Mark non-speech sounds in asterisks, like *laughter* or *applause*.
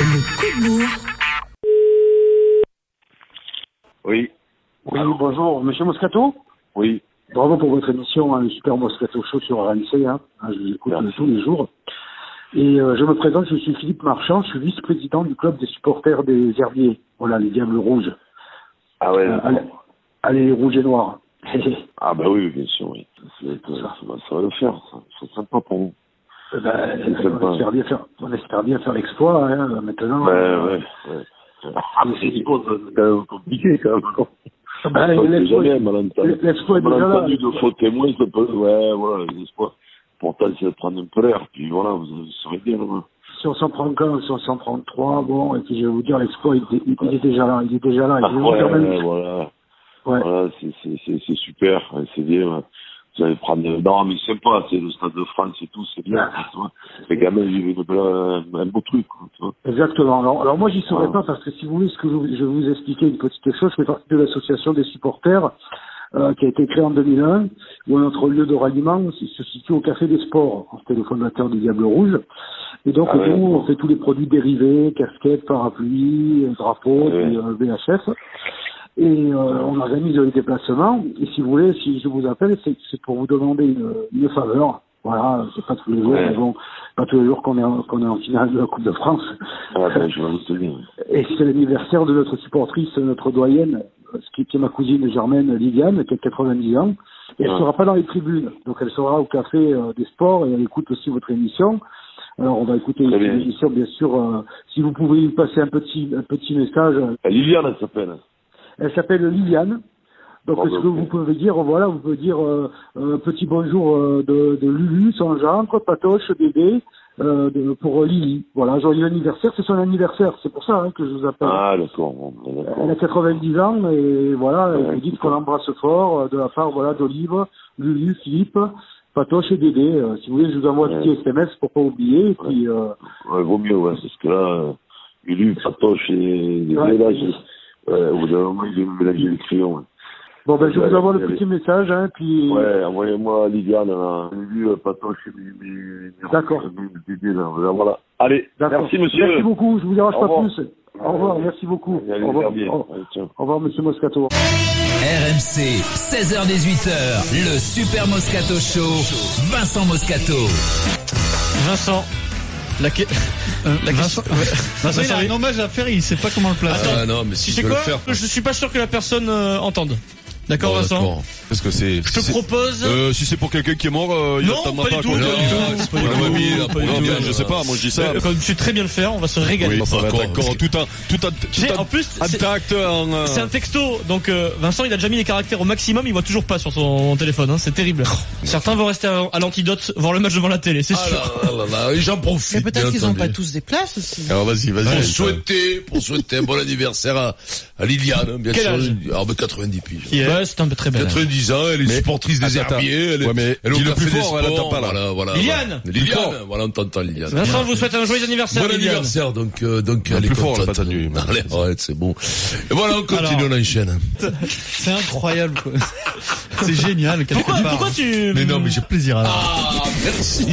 Le coup de bourre. Oui, Oui, bonjour, monsieur Moscato oui. Bravo pour votre émission, hein, le Super Moscato Show sur RMC. Hein. Hein, je vous écoute Merci. euh, tous les jours. Et euh, je me présente, je suis Philippe Marchand, je suis vice-président du club des supporters des Herbiers. Voilà, les Diables Rouges. Ah ouais, Euh, allez, allez, rouges et noirs. Ah bah oui, bien sûr, oui. Ça, ça, ça va- ça va le faire, ça. C'est sympa pour vous. C'est on, espère bien faire, on espère bien faire l'exploit hein, maintenant. Euh, ouais, ouais. Ah, mais c'est bon, c'est quand même compliqué, quand même. sait l'exploit- est déjà là. Malentendu de faux témoins, ça peut, ouais, voilà, les espoirs. Pourtant, c'est de prendre un peu l'air, puis voilà, vous serez bien, là. Si on s'en prend qu'un, si on s'en prend trois, bon, et puis je vais vous dire, l'exploit, il, il- il est déjà là, il est déjà là. Ah, vous ouais, même- voilà. Ouais. Voilà, c'est, super, c'est bien. Vous allez prendre, non, mais c'est sympa, c'est le Stade de France et tout, c'est bien, vivent une belle- un, beau truc, quoi, tu vois. Exactement. Alors, alors moi, j'y serais Ah. pas parce que si vous voulez, ce que je, je vais vous expliquer une petite chose, je fais partie de l'association des supporters euh, qui a été créée en 2001, où notre lieu de ralliement se situe au Café des Sports. C'était le fondateur du Diable Rouge. Et donc, Ah nous, on fait tous les produits dérivés, casquettes, parapluies, drapeaux, Ouais. puis, euh, VHF. Et euh, on organise les déplacements. Et si vous voulez, si je vous appelle, c'est c'est pour vous demander une, une faveur. Voilà, c'est pas tous les jours, Ouais. mais bon, pas tous les jours qu'on est, en- qu'on est en finale de la Coupe de France. Ah, ben, je. Et c'est l'anniversaire de notre supportrice, notre doyenne, qui qui est ma cousine Germaine Liliane, qui a 90 ans. Et elle Ouais. sera pas dans les tribunes. Donc elle sera au café euh, des sports et elle écoute aussi votre émission. Alors on va écouter Très bien. l'émission, bien sûr. euh, si vous pouvez lui passer un petit, un petit message. euh, Liliane, elle s'appelle. Elle s'appelle Liliane. Donc Bon, ce bah, que vous pouvez dire, voilà, vous pouvez dire euh, un petit bonjour euh, de, de Lulu, son gendre, Patoche, bébé, euh, de- pour Lily. Voilà, joyeux anniversaire, c'est son anniversaire, c'est pour ça hein, que je vous appelle. Ah, d'accord, ben, Elle a d'accord. 90 ans et voilà, Ouais, vous dites qu'on l'embrasse fort euh, de la part voilà d'Olive, Lulu, Philippe, Patoche et Dédé. Euh, si vous voulez, je vous envoie un petit. SMS pour pas oublier. Et puis, euh, Ouais, vaut mieux, ouais, parce que là, euh, Lulu, Patoche et Ouais. mélanges, ouais, au bout d'un moment, il ouais. bon ben je Ouais, vous envoie le petit message, hein, puis Ouais, envoyez-moi Liliane, là. Euh, Patoche et D'accord. mes bébés, là. Voilà. Allez, D'accord. merci, monsieur. Merci beaucoup, je vous dérange pas plus. Au revoir, merci beaucoup. Allez, Au revoir, au revoir Monsieur Moscato. RMC, 16h-18h, le Super Moscato Show, Vincent Moscato. Vincent. La, que- *laughs* la question. Vincent, il a un hommage à faire, il sait pas comment le placer. Attends. Ah non, mais si Tu sais je veux quoi le faire. Je suis pas sûr que la personne euh, entende. D'accord, Bon, Vincent. Parce que c'est. Je te propose. Euh, si c'est pour quelqu'un qui est mort, euh, il Non, attendra pas pas. du quoi. tout, pas du Non, tout, non, pas c'est du pas tout, la mamie, là, pas du non, tout. bien, je sais pas, moi je dis ça. Comme tu sais très bien le faire, on va se régaler. Oui, va, d'accord. Tout en, tout J'ai- tout en, en plus, c'est- intact, euh, C'est un texto, donc euh, Vincent il a déjà mis les caractères au maximum, il voit toujours pas sur son téléphone, hein, c'est terrible. Certains vont rester à, l'antidote, voir le match devant la télé, c'est Ah sûr. là là là là, et j'en profite. Mais peut-être bien qu'ils ont entendu. pas tous des places aussi. Alors vas-y, vas-y. Pour souhaiter, pour souhaiter un bon anniversaire à, Liliane, bien Quel sûr. âge Ah, ben 90 piges. Ouais, c'est un peu très belle. 90 ans, elle est Mais- supportrice des Attends, herbiers, elle est, Ouais, mais elle est le plus des fort, elle pas, là. Voilà, voilà. Liliane voilà. Liliane, voilà, on t'entend Liliane. Vincent vous souhaite un joyeux anniversaire. Bon Liliane. anniversaire, donc, euh, donc, Le elle est plus fort, contente. *laughs* Allez, arrête, c'est bon. Et voilà, on continue, Alors. on enchaîne. C'est incroyable, quoi. C'est génial, quelque Pourquoi, part. pourquoi tu... Mais non, mais j'ai plaisir à la Ah, merci.